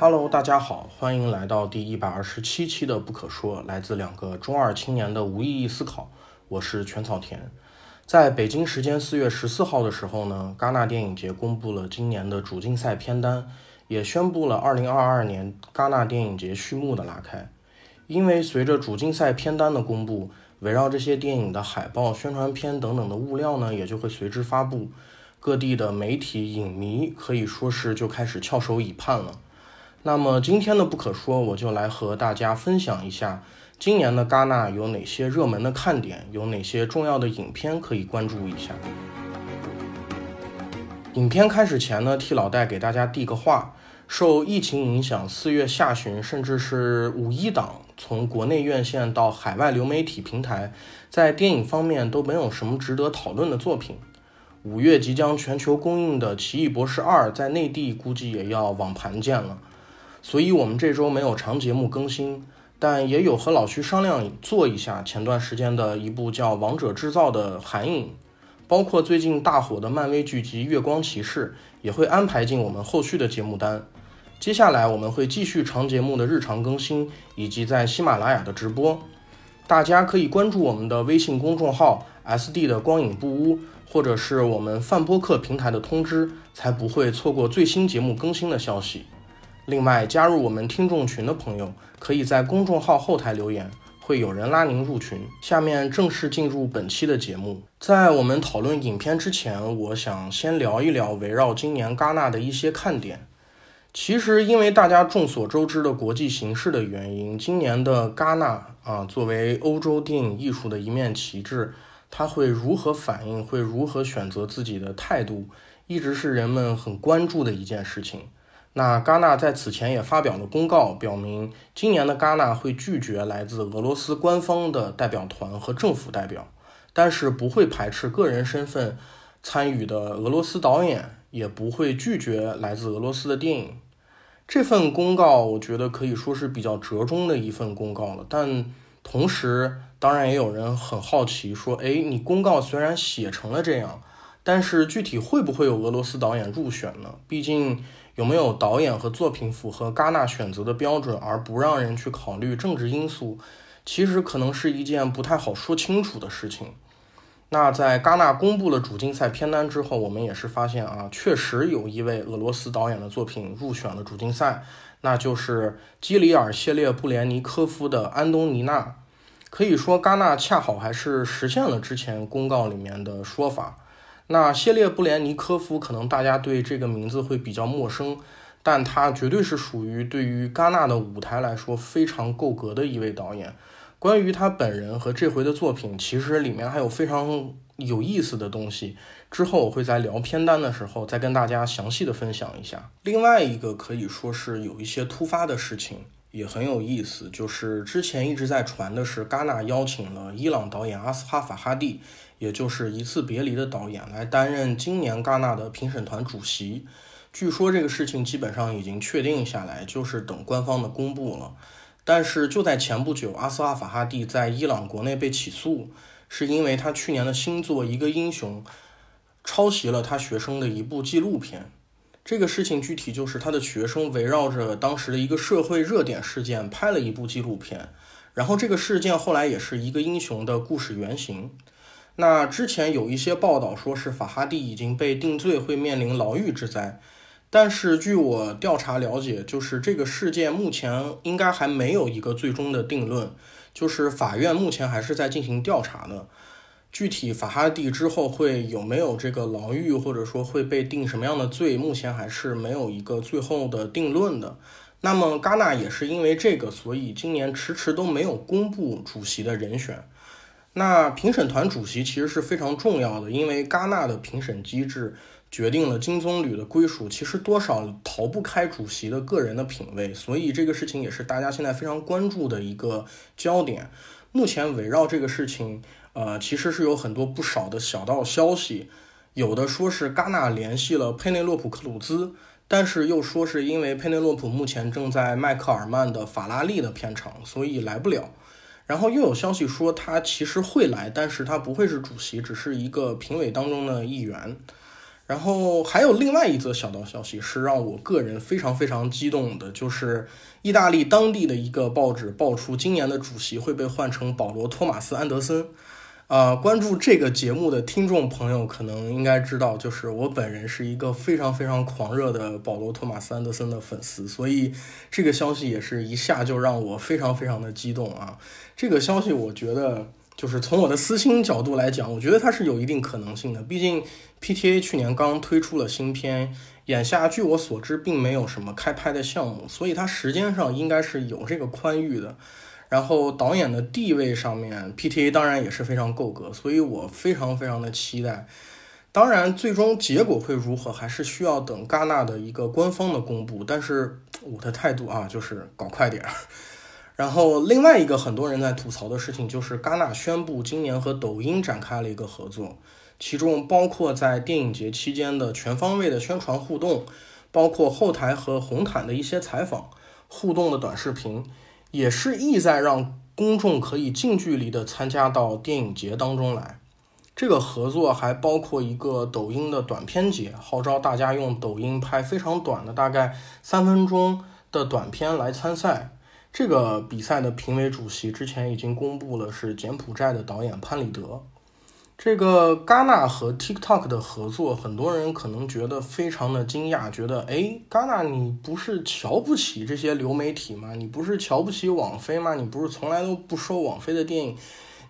Hello，大家好，欢迎来到第一百二十七期的不可说，来自两个中二青年的无意义思考。我是全草田。在北京时间四月十四号的时候呢，戛纳电影节公布了今年的主竞赛片单，也宣布了二零二二年戛纳电影节序幕的拉开。因为随着主竞赛片单的公布，围绕这些电影的海报、宣传片等等的物料呢，也就会随之发布。各地的媒体、影迷可以说是就开始翘首以盼了。那么今天的不可说，我就来和大家分享一下今年的戛纳有哪些热门的看点，有哪些重要的影片可以关注一下。影片开始前呢，替老戴给大家递个话：受疫情影响，四月下旬甚至是五一档，从国内院线到海外流媒体平台，在电影方面都没有什么值得讨论的作品。五月即将全球公映的《奇异博士二》在内地估计也要网盘见了。所以，我们这周没有长节目更新，但也有和老徐商量做一下前段时间的一部叫《王者制造》的韩影，包括最近大火的漫威剧集《月光骑士》，也会安排进我们后续的节目单。接下来我们会继续长节目的日常更新，以及在喜马拉雅的直播。大家可以关注我们的微信公众号 “SD 的光影不污”，或者是我们泛播客平台的通知，才不会错过最新节目更新的消息。另外，加入我们听众群的朋友，可以在公众号后台留言，会有人拉您入群。下面正式进入本期的节目。在我们讨论影片之前，我想先聊一聊围绕今年戛纳的一些看点。其实，因为大家众所周知的国际形势的原因，今年的戛纳啊，作为欧洲电影艺术的一面旗帜，它会如何反应，会如何选择自己的态度，一直是人们很关注的一件事情。那戛纳在此前也发表了公告，表明今年的戛纳会拒绝来自俄罗斯官方的代表团和政府代表，但是不会排斥个人身份参与的俄罗斯导演，也不会拒绝来自俄罗斯的电影。这份公告我觉得可以说是比较折中的一份公告了，但同时，当然也有人很好奇说，哎，你公告虽然写成了这样，但是具体会不会有俄罗斯导演入选呢？毕竟。有没有导演和作品符合戛纳选择的标准，而不让人去考虑政治因素，其实可能是一件不太好说清楚的事情。那在戛纳公布了主竞赛片单之后，我们也是发现啊，确实有一位俄罗斯导演的作品入选了主竞赛，那就是基里尔谢列布连尼科夫的《安东尼娜》。可以说，戛纳恰好还是实现了之前公告里面的说法。那谢列布连尼科夫可能大家对这个名字会比较陌生，但他绝对是属于对于戛纳的舞台来说非常够格的一位导演。关于他本人和这回的作品，其实里面还有非常有意思的东西。之后我会在聊片单的时候再跟大家详细的分享一下。另外一个可以说是有一些突发的事情，也很有意思，就是之前一直在传的是戛纳邀请了伊朗导演阿斯哈法哈蒂。也就是一次别离的导演来担任今年戛纳的评审团主席，据说这个事情基本上已经确定下来，就是等官方的公布了。但是就在前不久，阿斯哈法哈蒂在伊朗国内被起诉，是因为他去年的新作《一个英雄》抄袭了他学生的一部纪录片。这个事情具体就是他的学生围绕着当时的一个社会热点事件拍了一部纪录片，然后这个事件后来也是一个英雄的故事原型。那之前有一些报道说是法哈蒂已经被定罪，会面临牢狱之灾。但是据我调查了解，就是这个事件目前应该还没有一个最终的定论，就是法院目前还是在进行调查的。具体法哈蒂之后会有没有这个牢狱，或者说会被定什么样的罪，目前还是没有一个最后的定论的。那么戛纳也是因为这个，所以今年迟迟都没有公布主席的人选。那评审团主席其实是非常重要的，因为戛纳的评审机制决定了金棕榈的归属，其实多少逃不开主席的个人的品味，所以这个事情也是大家现在非常关注的一个焦点。目前围绕这个事情，呃，其实是有很多不少的小道消息，有的说是戛纳联系了佩内洛普·克鲁兹，但是又说是因为佩内洛普目前正在迈克尔曼的法拉利的片场，所以来不了。然后又有消息说他其实会来，但是他不会是主席，只是一个评委当中的一员。然后还有另外一则小道消息是让我个人非常非常激动的，就是意大利当地的一个报纸爆出今年的主席会被换成保罗·托马斯·安德森。啊，关注这个节目的听众朋友可能应该知道，就是我本人是一个非常非常狂热的保罗·托马斯·安德森的粉丝，所以这个消息也是一下就让我非常非常的激动啊！这个消息我觉得就是从我的私心角度来讲，我觉得它是有一定可能性的。毕竟 PTA 去年刚推出了新片，眼下据我所知并没有什么开拍的项目，所以它时间上应该是有这个宽裕的。然后导演的地位上面，PTA 当然也是非常够格，所以我非常非常的期待。当然，最终结果会如何，还是需要等戛纳的一个官方的公布。但是我的态度啊，就是搞快点儿。然后另外一个很多人在吐槽的事情，就是戛纳宣布今年和抖音展开了一个合作，其中包括在电影节期间的全方位的宣传互动，包括后台和红毯的一些采访、互动的短视频。也是意在让公众可以近距离的参加到电影节当中来。这个合作还包括一个抖音的短片节，号召大家用抖音拍非常短的，大概三分钟的短片来参赛。这个比赛的评委主席之前已经公布了，是柬埔寨的导演潘里德。这个戛纳和 TikTok 的合作，很多人可能觉得非常的惊讶，觉得哎，戛纳你不是瞧不起这些流媒体吗？你不是瞧不起网飞吗？你不是从来都不收网飞的电影？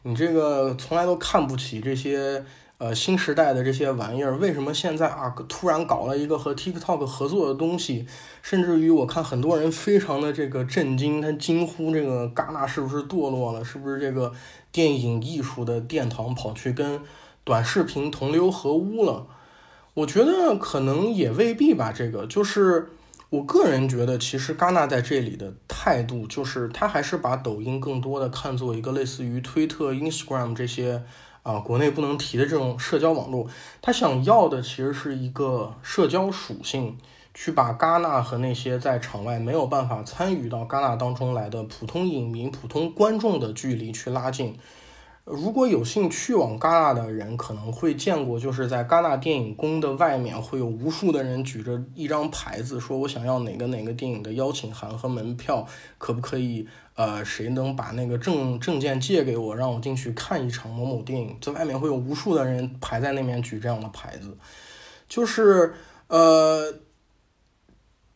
你这个从来都看不起这些呃新时代的这些玩意儿？为什么现在啊突然搞了一个和 TikTok 合作的东西？甚至于我看很多人非常的这个震惊，他惊呼这个戛纳是不是堕落了？是不是这个？电影艺术的殿堂跑去跟短视频同流合污了，我觉得可能也未必吧。这个就是我个人觉得，其实戛纳在这里的态度就是，他还是把抖音更多的看作一个类似于推特、Instagram 这些啊国内不能提的这种社交网络，他想要的其实是一个社交属性。去把戛纳和那些在场外没有办法参与到戛纳当中来的普通影迷、普通观众的距离去拉近。如果有幸去往戛纳的人，可能会见过，就是在戛纳电影宫的外面，会有无数的人举着一张牌子，说我想要哪个哪个电影的邀请函和门票，可不可以？呃，谁能把那个证证件借给我，让我进去看一场某某电影？在外面会有无数的人排在那边举这样的牌子，就是呃。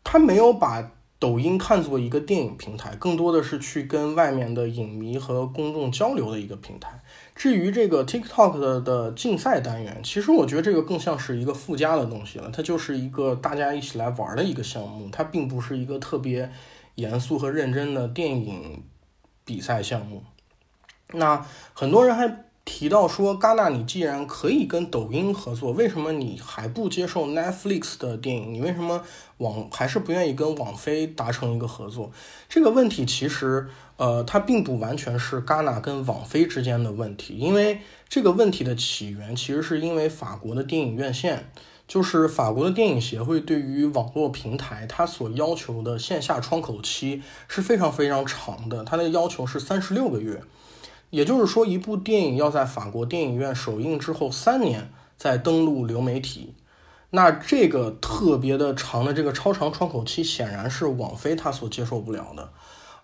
他没有把抖音看作一个电影平台，更多的是去跟外面的影迷和公众交流的一个平台。至于这个 TikTok 的竞赛单元，其实我觉得这个更像是一个附加的东西了，它就是一个大家一起来玩的一个项目，它并不是一个特别严肃和认真的电影比赛项目。那很多人还。提到说，戛纳，你既然可以跟抖音合作，为什么你还不接受 Netflix 的电影？你为什么网还是不愿意跟网飞达成一个合作？这个问题其实，呃，它并不完全是戛纳跟网飞之间的问题，因为这个问题的起源其实是因为法国的电影院线，就是法国的电影协会对于网络平台它所要求的线下窗口期是非常非常长的，它的要求是三十六个月。也就是说，一部电影要在法国电影院首映之后三年再登陆流媒体，那这个特别的长的这个超长窗口期，显然是网飞它所接受不了的。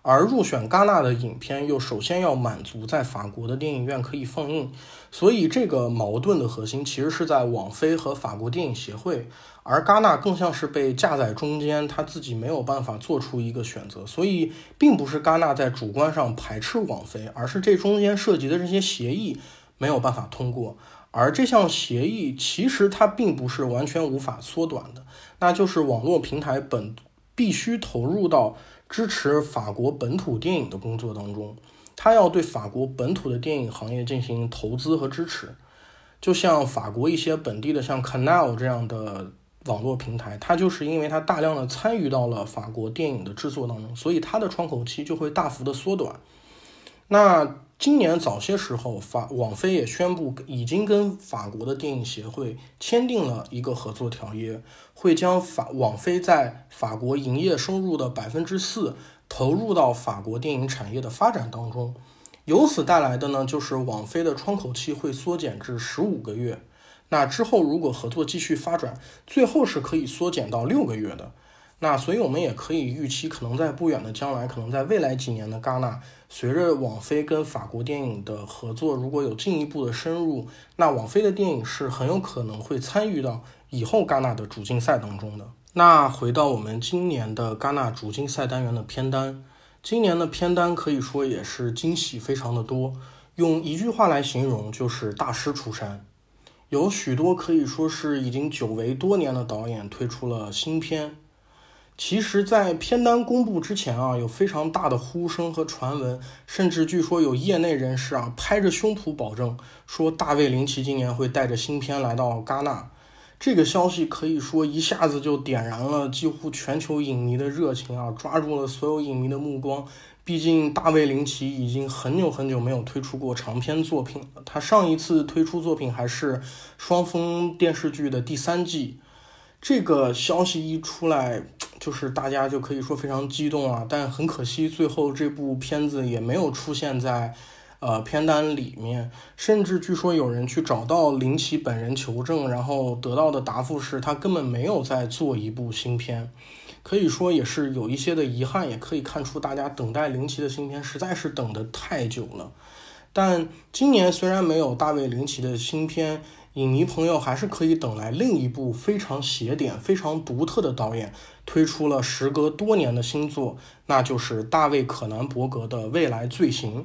而入选戛纳的影片又首先要满足在法国的电影院可以放映，所以这个矛盾的核心其实是在网飞和法国电影协会。而戛纳更像是被架在中间，他自己没有办法做出一个选择，所以并不是戛纳在主观上排斥网飞，而是这中间涉及的这些协议没有办法通过。而这项协议其实它并不是完全无法缩短的，那就是网络平台本必须投入到支持法国本土电影的工作当中，他要对法国本土的电影行业进行投资和支持，就像法国一些本地的像 Canal 这样的。网络平台，它就是因为它大量的参与到了法国电影的制作当中，所以它的窗口期就会大幅的缩短。那今年早些时候，法网飞也宣布已经跟法国的电影协会签订了一个合作条约，会将法网飞在法国营业收入的百分之四投入到法国电影产业的发展当中。由此带来的呢，就是网飞的窗口期会缩减至十五个月。那之后如果合作继续发展，最后是可以缩减到六个月的。那所以我们也可以预期，可能在不远的将来，可能在未来几年的戛纳，随着网飞跟法国电影的合作如果有进一步的深入，那网飞的电影是很有可能会参与到以后戛纳的主竞赛当中的。那回到我们今年的戛纳主竞赛单元的片单，今年的片单可以说也是惊喜非常的多，用一句话来形容就是大师出山，有许多可以说是已经久违多年的导演推出了新片。其实，在片单公布之前啊，有非常大的呼声和传闻，甚至据说有业内人士啊拍着胸脯保证说，大卫林奇今年会带着新片来到戛纳。这个消息可以说一下子就点燃了几乎全球影迷的热情啊，抓住了所有影迷的目光。毕竟，大卫林奇已经很久很久没有推出过长篇作品了，他上一次推出作品还是双峰电视剧的第三季。这个消息一出来，就是大家就可以说非常激动啊。但很可惜，最后这部片子也没有出现在呃片单里面。甚至据说有人去找到林奇本人求证，然后得到的答复是他根本没有在做一部新片。可以说也是有一些的遗憾，也可以看出大家等待林奇的新片实在是等得太久了。但今年虽然没有大卫林奇的新片。影迷朋友还是可以等来另一部非常写点、非常独特的导演推出了时隔多年的新作，那就是大卫·可南伯格的《未来罪行》。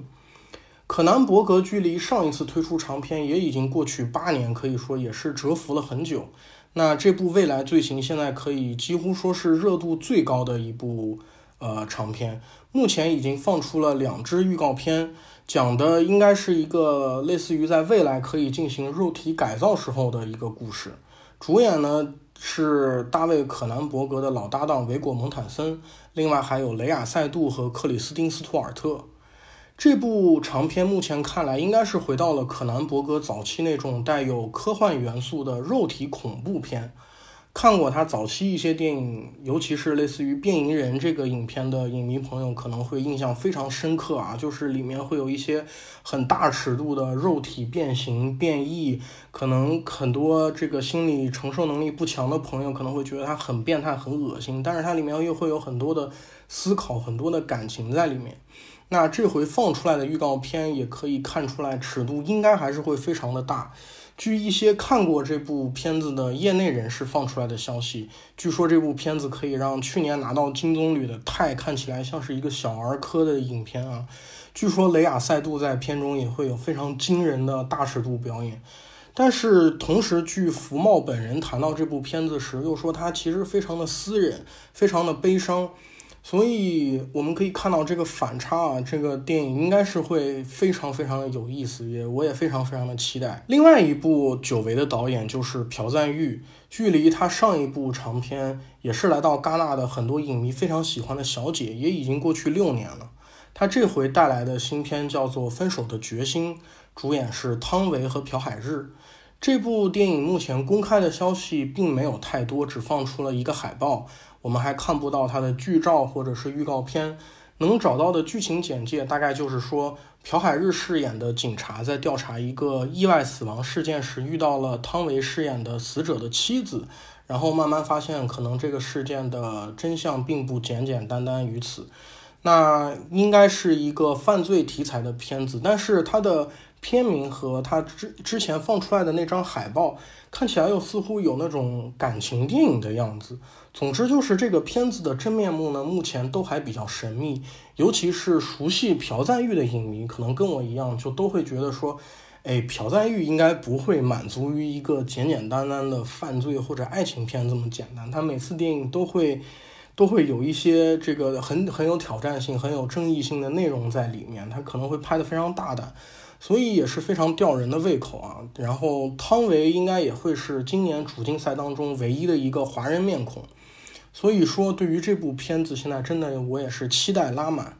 可南伯格距离上一次推出长片也已经过去八年，可以说也是蛰伏了很久。那这部《未来罪行》现在可以几乎说是热度最高的一部呃长片，目前已经放出了两支预告片。讲的应该是一个类似于在未来可以进行肉体改造时候的一个故事。主演呢是大卫·可南伯格的老搭档维果·蒙坦森，另外还有雷亚·塞杜和克里斯汀·斯图尔特。这部长片目前看来应该是回到了可南伯格早期那种带有科幻元素的肉体恐怖片。看过他早期一些电影，尤其是类似于《变蝇人》这个影片的影迷朋友可能会印象非常深刻啊，就是里面会有一些很大尺度的肉体变形变异，可能很多这个心理承受能力不强的朋友可能会觉得它很变态、很恶心，但是它里面又会有很多的思考、很多的感情在里面。那这回放出来的预告片也可以看出来，尺度应该还是会非常的大。据一些看过这部片子的业内人士放出来的消息，据说这部片子可以让去年拿到金棕榈的泰看起来像是一个小儿科的影片啊。据说雷亚塞杜在片中也会有非常惊人的大尺度表演，但是同时，据福茂本人谈到这部片子时，又说他其实非常的私人，非常的悲伤。所以我们可以看到这个反差啊，这个电影应该是会非常非常的有意思，也我也非常非常的期待。另外一部久违的导演就是朴赞玉，距离他上一部长片也是来到戛纳的很多影迷非常喜欢的小姐，也已经过去六年了。他这回带来的新片叫做《分手的决心》，主演是汤唯和朴海日。这部电影目前公开的消息并没有太多，只放出了一个海报。我们还看不到它的剧照或者是预告片，能找到的剧情简介大概就是说，朴海日饰演的警察在调查一个意外死亡事件时，遇到了汤唯饰演的死者的妻子，然后慢慢发现可能这个事件的真相并不简简单单于此。那应该是一个犯罪题材的片子，但是它的。片名和他之之前放出来的那张海报看起来又似乎有那种感情电影的样子。总之就是这个片子的真面目呢，目前都还比较神秘。尤其是熟悉朴赞玉的影迷，可能跟我一样，就都会觉得说，哎，朴赞玉应该不会满足于一个简简单单的犯罪或者爱情片这么简单。他每次电影都会都会有一些这个很很有挑战性、很有争议性的内容在里面。他可能会拍得非常大胆。所以也是非常吊人的胃口啊。然后汤唯应该也会是今年主竞赛当中唯一的一个华人面孔。所以说，对于这部片子，现在真的我也是期待拉满。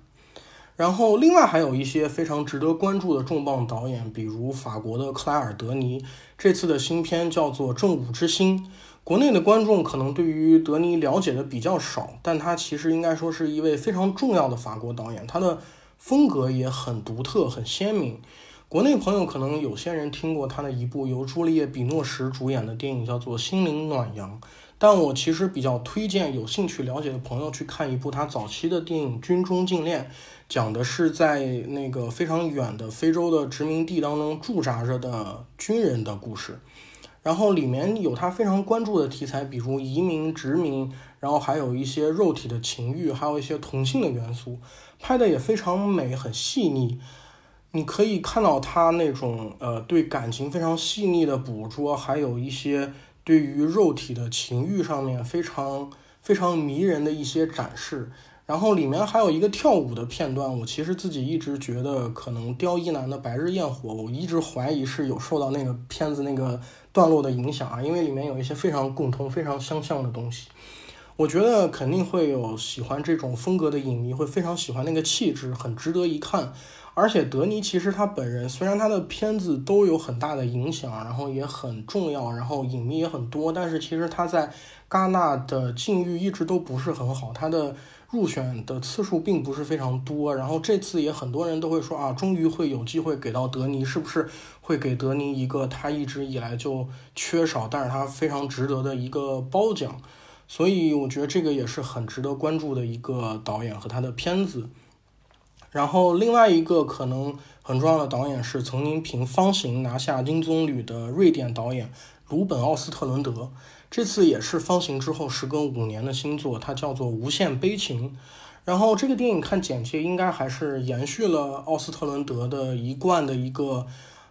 然后另外还有一些非常值得关注的重磅导演，比如法国的克莱尔·德尼，这次的新片叫做《正午之星》。国内的观众可能对于德尼了解的比较少，但他其实应该说是一位非常重要的法国导演，他的风格也很独特、很鲜明。国内朋友可能有些人听过他的一部由朱丽叶·比诺什主演的电影，叫做《心灵暖阳》。但我其实比较推荐有兴趣了解的朋友去看一部他早期的电影《军中禁恋》，讲的是在那个非常远的非洲的殖民地当中驻扎着的军人的故事。然后里面有他非常关注的题材，比如移民、殖民，然后还有一些肉体的情欲，还有一些同性的元素，拍的也非常美，很细腻。你可以看到他那种呃对感情非常细腻的捕捉，还有一些对于肉体的情欲上面非常非常迷人的一些展示。然后里面还有一个跳舞的片段，我其实自己一直觉得可能刁一男的《白日焰火》，我一直怀疑是有受到那个片子那个段落的影响啊，因为里面有一些非常共通、非常相像的东西。我觉得肯定会有喜欢这种风格的影迷会非常喜欢那个气质，很值得一看。而且德尼其实他本人虽然他的片子都有很大的影响，然后也很重要，然后影迷也很多，但是其实他在戛纳的境遇一直都不是很好，他的入选的次数并不是非常多。然后这次也很多人都会说啊，终于会有机会给到德尼，是不是会给德尼一个他一直以来就缺少，但是他非常值得的一个褒奖？所以我觉得这个也是很值得关注的一个导演和他的片子。然后另外一个可能很重要的导演是曾经凭《方形》拿下金棕榈的瑞典导演鲁本·奥斯特伦德，这次也是《方形》之后时隔五年的新作，它叫做《无限悲情》。然后这个电影看简介应该还是延续了奥斯特伦德的一贯的一个，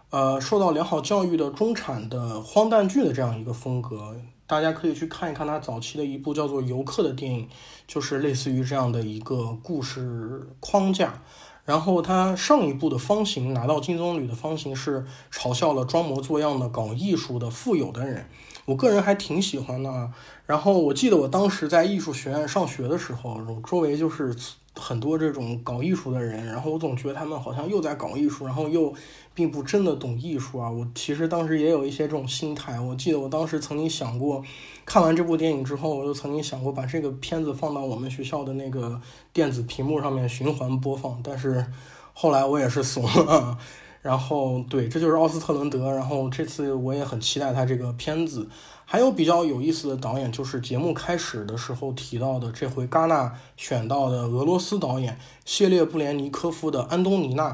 呃，受到良好教育的中产的荒诞剧的这样一个风格。大家可以去看一看他早期的一部叫做《游客》的电影，就是类似于这样的一个故事框架。然后他上一部的《方形》拿到金棕榈的《方形》是嘲笑了装模作样的搞艺术的富有的人，我个人还挺喜欢的。然后我记得我当时在艺术学院上学的时候，周围就是。很多这种搞艺术的人，然后我总觉得他们好像又在搞艺术，然后又并不真的懂艺术啊。我其实当时也有一些这种心态。我记得我当时曾经想过，看完这部电影之后，我就曾经想过把这个片子放到我们学校的那个电子屏幕上面循环播放。但是后来我也是怂了。然后对，这就是奥斯特伦德。然后这次我也很期待他这个片子。还有比较有意思的导演，就是节目开始的时候提到的，这回戛纳选到的俄罗斯导演谢列布连尼科夫的《安东尼娜》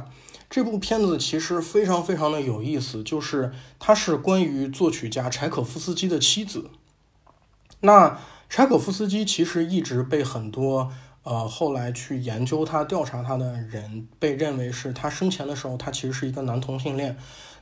这部片子其实非常非常的有意思，就是它是关于作曲家柴可夫斯基的妻子。那柴可夫斯基其实一直被很多呃后来去研究他、调查他的人被认为是他生前的时候，他其实是一个男同性恋。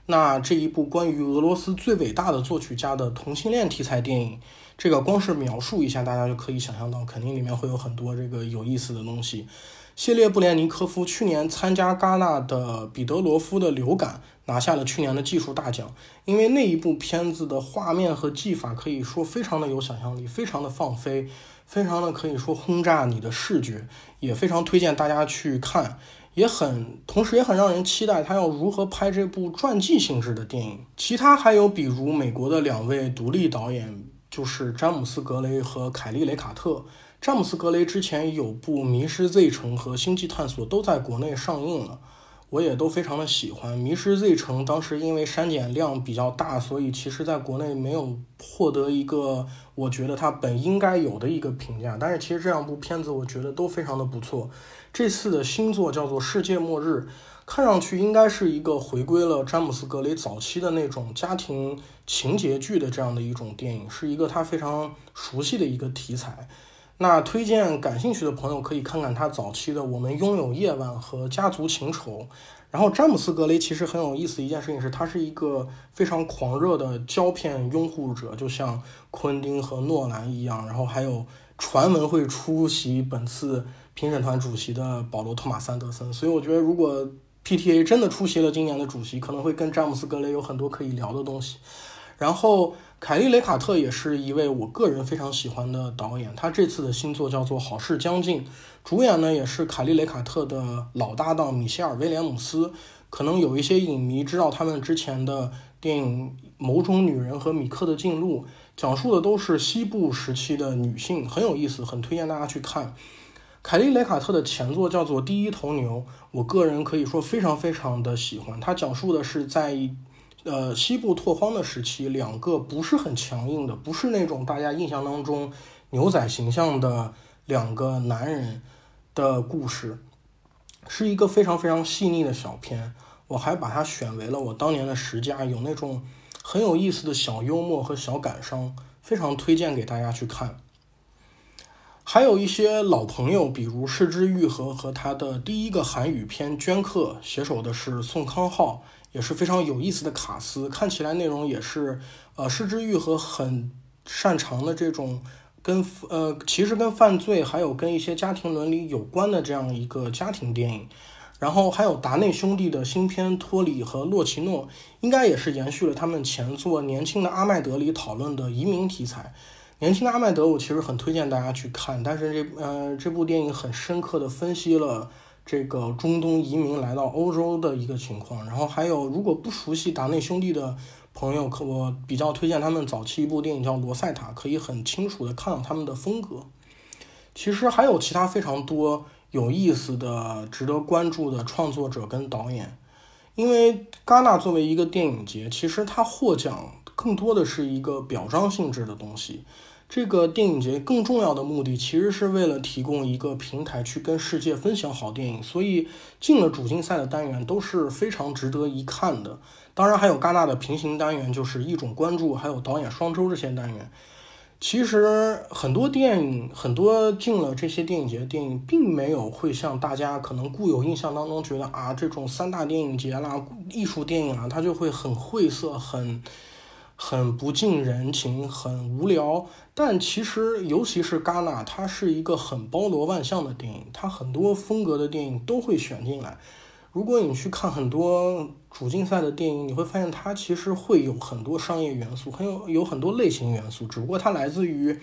那这一部关于俄罗斯最伟大的作曲家的同性恋题材电影，这个光是描述一下，大家就可以想象到，肯定里面会有很多这个有意思的东西。谢列布连尼科夫去年参加戛纳的彼得罗夫的流感，拿下了去年的技术大奖。因为那一部片子的画面和技法可以说非常的有想象力，非常的放飞，非常的可以说轰炸你的视觉，也非常推荐大家去看。也很，同时也很让人期待他要如何拍这部传记性质的电影。其他还有比如美国的两位独立导演，就是詹姆斯·格雷和凯利·雷卡特。詹姆斯·格雷之前有部《迷失 Z 城》和《星际探索》都在国内上映了，我也都非常的喜欢。《迷失 Z 城》当时因为删减量比较大，所以其实在国内没有获得一个我觉得它本应该有的一个评价。但是其实这两部片子我觉得都非常的不错。这次的新作叫做《世界末日》，看上去应该是一个回归了詹姆斯·格雷早期的那种家庭情节剧的这样的一种电影，是一个他非常熟悉的一个题材。那推荐感兴趣的朋友可以看看他早期的《我们拥有夜晚》和《家族情仇》。然后詹姆斯·格雷其实很有意思一件事情是，他是一个非常狂热的胶片拥护者，就像昆汀和诺兰一样。然后还有传闻会出席本次。评审团主席的保罗·托马斯·安德森，所以我觉得，如果 PTA 真的出席了今年的主席，可能会跟詹姆斯·格雷有很多可以聊的东西。然后，凯利·雷卡特也是一位我个人非常喜欢的导演，他这次的新作叫做《好事将近》，主演呢也是凯利·雷卡特的老搭档米歇尔·威廉姆斯。可能有一些影迷知道他们之前的电影《某种女人》和《米克的进入》，讲述的都是西部时期的女性，很有意思，很推荐大家去看。凯利·雷卡特的前作叫做《第一头牛》，我个人可以说非常非常的喜欢。它讲述的是在呃西部拓荒的时期，两个不是很强硬的，不是那种大家印象当中牛仔形象的两个男人的故事，是一个非常非常细腻的小片。我还把它选为了我当年的十佳，有那种很有意思的小幽默和小感伤，非常推荐给大家去看。还有一些老朋友，比如市之愈合和他的第一个韩语片《镌刻》，携手的是宋康昊，也是非常有意思的卡司。看起来内容也是，呃，失之愈合很擅长的这种跟呃，其实跟犯罪还有跟一些家庭伦理有关的这样一个家庭电影。然后还有达内兄弟的新片《托里和洛奇诺》，应该也是延续了他们前作《年轻的阿麦德》里讨论的移民题材。年轻的阿麦德，我其实很推荐大家去看，但是这呃这部电影很深刻的分析了这个中东移民来到欧洲的一个情况。然后还有，如果不熟悉达内兄弟的朋友，可我比较推荐他们早期一部电影叫《罗塞塔》，可以很清楚的看到他们的风格。其实还有其他非常多有意思的、值得关注的创作者跟导演，因为戛纳作为一个电影节，其实它获奖更多的是一个表彰性质的东西。这个电影节更重要的目的，其实是为了提供一个平台去跟世界分享好电影，所以进了主竞赛的单元都是非常值得一看的。当然，还有戛纳的平行单元，就是一种关注，还有导演双周这些单元。其实很多电影，很多进了这些电影节的电影，并没有会像大家可能固有印象当中觉得啊，这种三大电影节啦、艺术电影啊，它就会很晦涩、很。很不近人情，很无聊。但其实，尤其是戛纳，它是一个很包罗万象的电影，它很多风格的电影都会选进来。如果你去看很多主竞赛的电影，你会发现它其实会有很多商业元素，很有有很多类型元素，只不过它来自于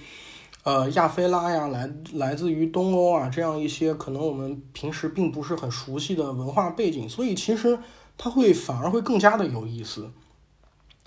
呃亚非拉呀，来来自于东欧啊这样一些可能我们平时并不是很熟悉的文化背景，所以其实它会反而会更加的有意思。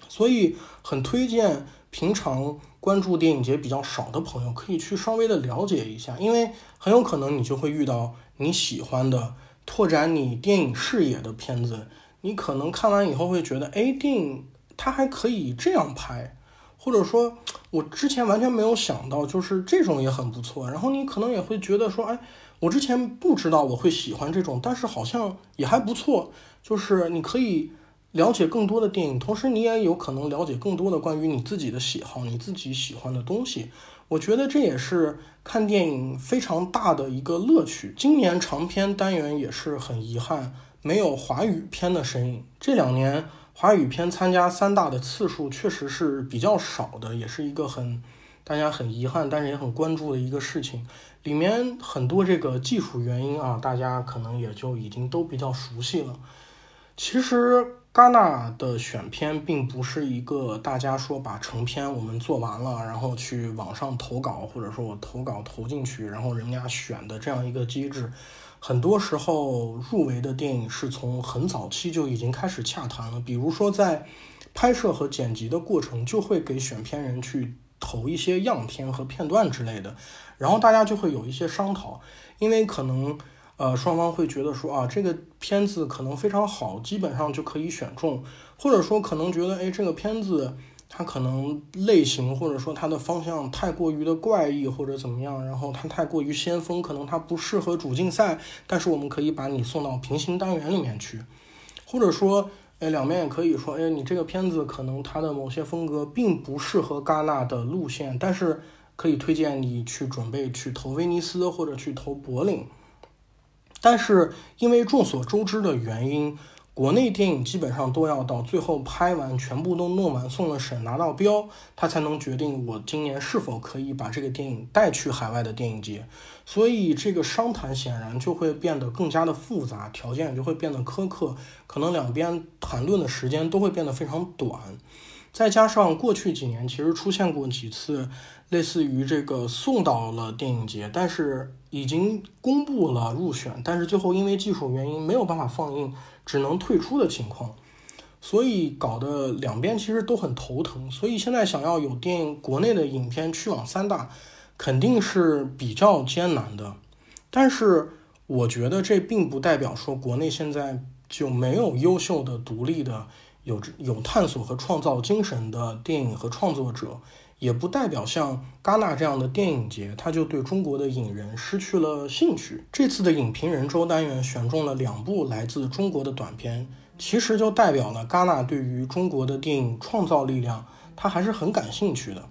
所以很推荐平常关注电影节比较少的朋友可以去稍微的了解一下，因为很有可能你就会遇到你喜欢的拓展你电影视野的片子。你可能看完以后会觉得，哎，电影它还可以这样拍，或者说，我之前完全没有想到，就是这种也很不错。然后你可能也会觉得说，哎，我之前不知道我会喜欢这种，但是好像也还不错。就是你可以。了解更多的电影，同时你也有可能了解更多的关于你自己的喜好、你自己喜欢的东西。我觉得这也是看电影非常大的一个乐趣。今年长片单元也是很遗憾，没有华语片的身影。这两年华语片参加三大的次数确实是比较少的，也是一个很大家很遗憾，但是也很关注的一个事情。里面很多这个技术原因啊，大家可能也就已经都比较熟悉了。其实。戛纳的选片并不是一个大家说把成片我们做完了，然后去网上投稿，或者说我投稿投进去，然后人家选的这样一个机制。很多时候入围的电影是从很早期就已经开始洽谈了，比如说在拍摄和剪辑的过程，就会给选片人去投一些样片和片段之类的，然后大家就会有一些商讨，因为可能。呃，双方会觉得说啊，这个片子可能非常好，基本上就可以选中，或者说可能觉得，哎，这个片子它可能类型或者说它的方向太过于的怪异或者怎么样，然后它太过于先锋，可能它不适合主竞赛，但是我们可以把你送到平行单元里面去，或者说，哎，两边也可以说，哎，你这个片子可能它的某些风格并不适合戛纳的路线，但是可以推荐你去准备去投威尼斯或者去投柏林。但是因为众所周知的原因，国内电影基本上都要到最后拍完，全部都弄完，送了审，拿到标，他才能决定我今年是否可以把这个电影带去海外的电影节。所以这个商谈显然就会变得更加的复杂，条件也就会变得苛刻，可能两边谈论的时间都会变得非常短。再加上过去几年其实出现过几次类似于这个送到了电影节，但是已经公布了入选，但是最后因为技术原因没有办法放映，只能退出的情况，所以搞得两边其实都很头疼。所以现在想要有电影国内的影片去往三大，肯定是比较艰难的。但是我觉得这并不代表说国内现在就没有优秀的、独立的、有有探索和创造精神的电影和创作者，也不代表像戛纳这样的电影节，它就对中国的影人失去了兴趣。这次的影评人周单元选中了两部来自中国的短片，其实就代表了戛纳对于中国的电影创造力量，他还是很感兴趣的。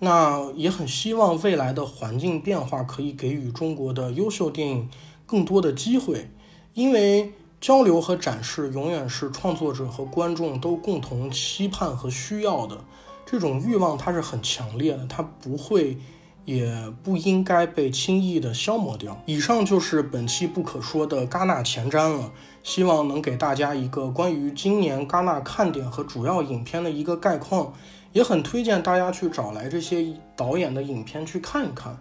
那也很希望未来的环境变化可以给予中国的优秀电影更多的机会，因为交流和展示永远是创作者和观众都共同期盼和需要的。这种欲望它是很强烈的，它不会，也不应该被轻易的消磨掉。以上就是本期不可说的戛纳前瞻了，希望能给大家一个关于今年戛纳看点和主要影片的一个概况。也很推荐大家去找来这些导演的影片去看一看，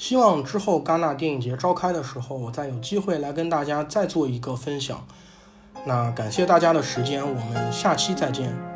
希望之后戛纳电影节召开的时候，我再有机会来跟大家再做一个分享。那感谢大家的时间，我们下期再见。